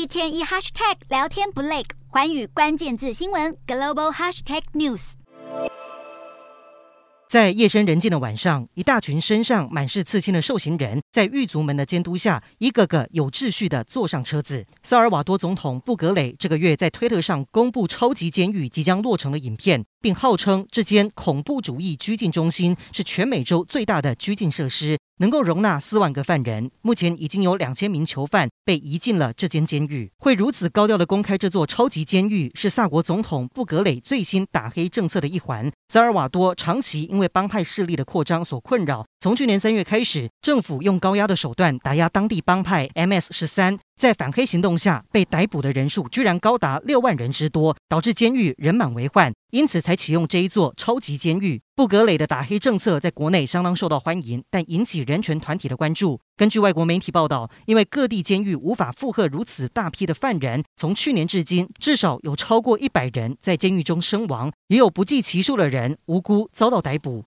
一天一 hashtag 聊天不累，寰宇关键字新闻 global hashtag news。在夜深人静的晚上，一大群身上满是刺青的受刑人，在狱卒们的监督下，一个个有秩序地坐上车子。萨尔瓦多总统布格雷这个月在推特上公布超级监狱即将落成的影片，并号称这间恐怖主义拘禁中心是全美洲最大的拘禁设施。能够容纳四万个犯人，目前已经有两千名囚犯被移进了这间监狱。会如此高调的公开这座超级监狱，是萨国总统布格雷最新打黑政策的一环。萨尔瓦多长期因为帮派势力的扩张所困扰，从去年三月开始，政府用高压的手段打压当地帮派 MS 十三。在反黑行动下，被逮捕的人数居然高达六万人之多，导致监狱人满为患，因此才启用这一座超级监狱。布格雷的打黑政策在国内相当受到欢迎，但引起人权团体的关注。根据外国媒体报道，因为各地监狱无法负荷如此大批的犯人，从去年至今，至少有超过一百人在监狱中身亡，也有不计其数的人无辜遭到逮捕。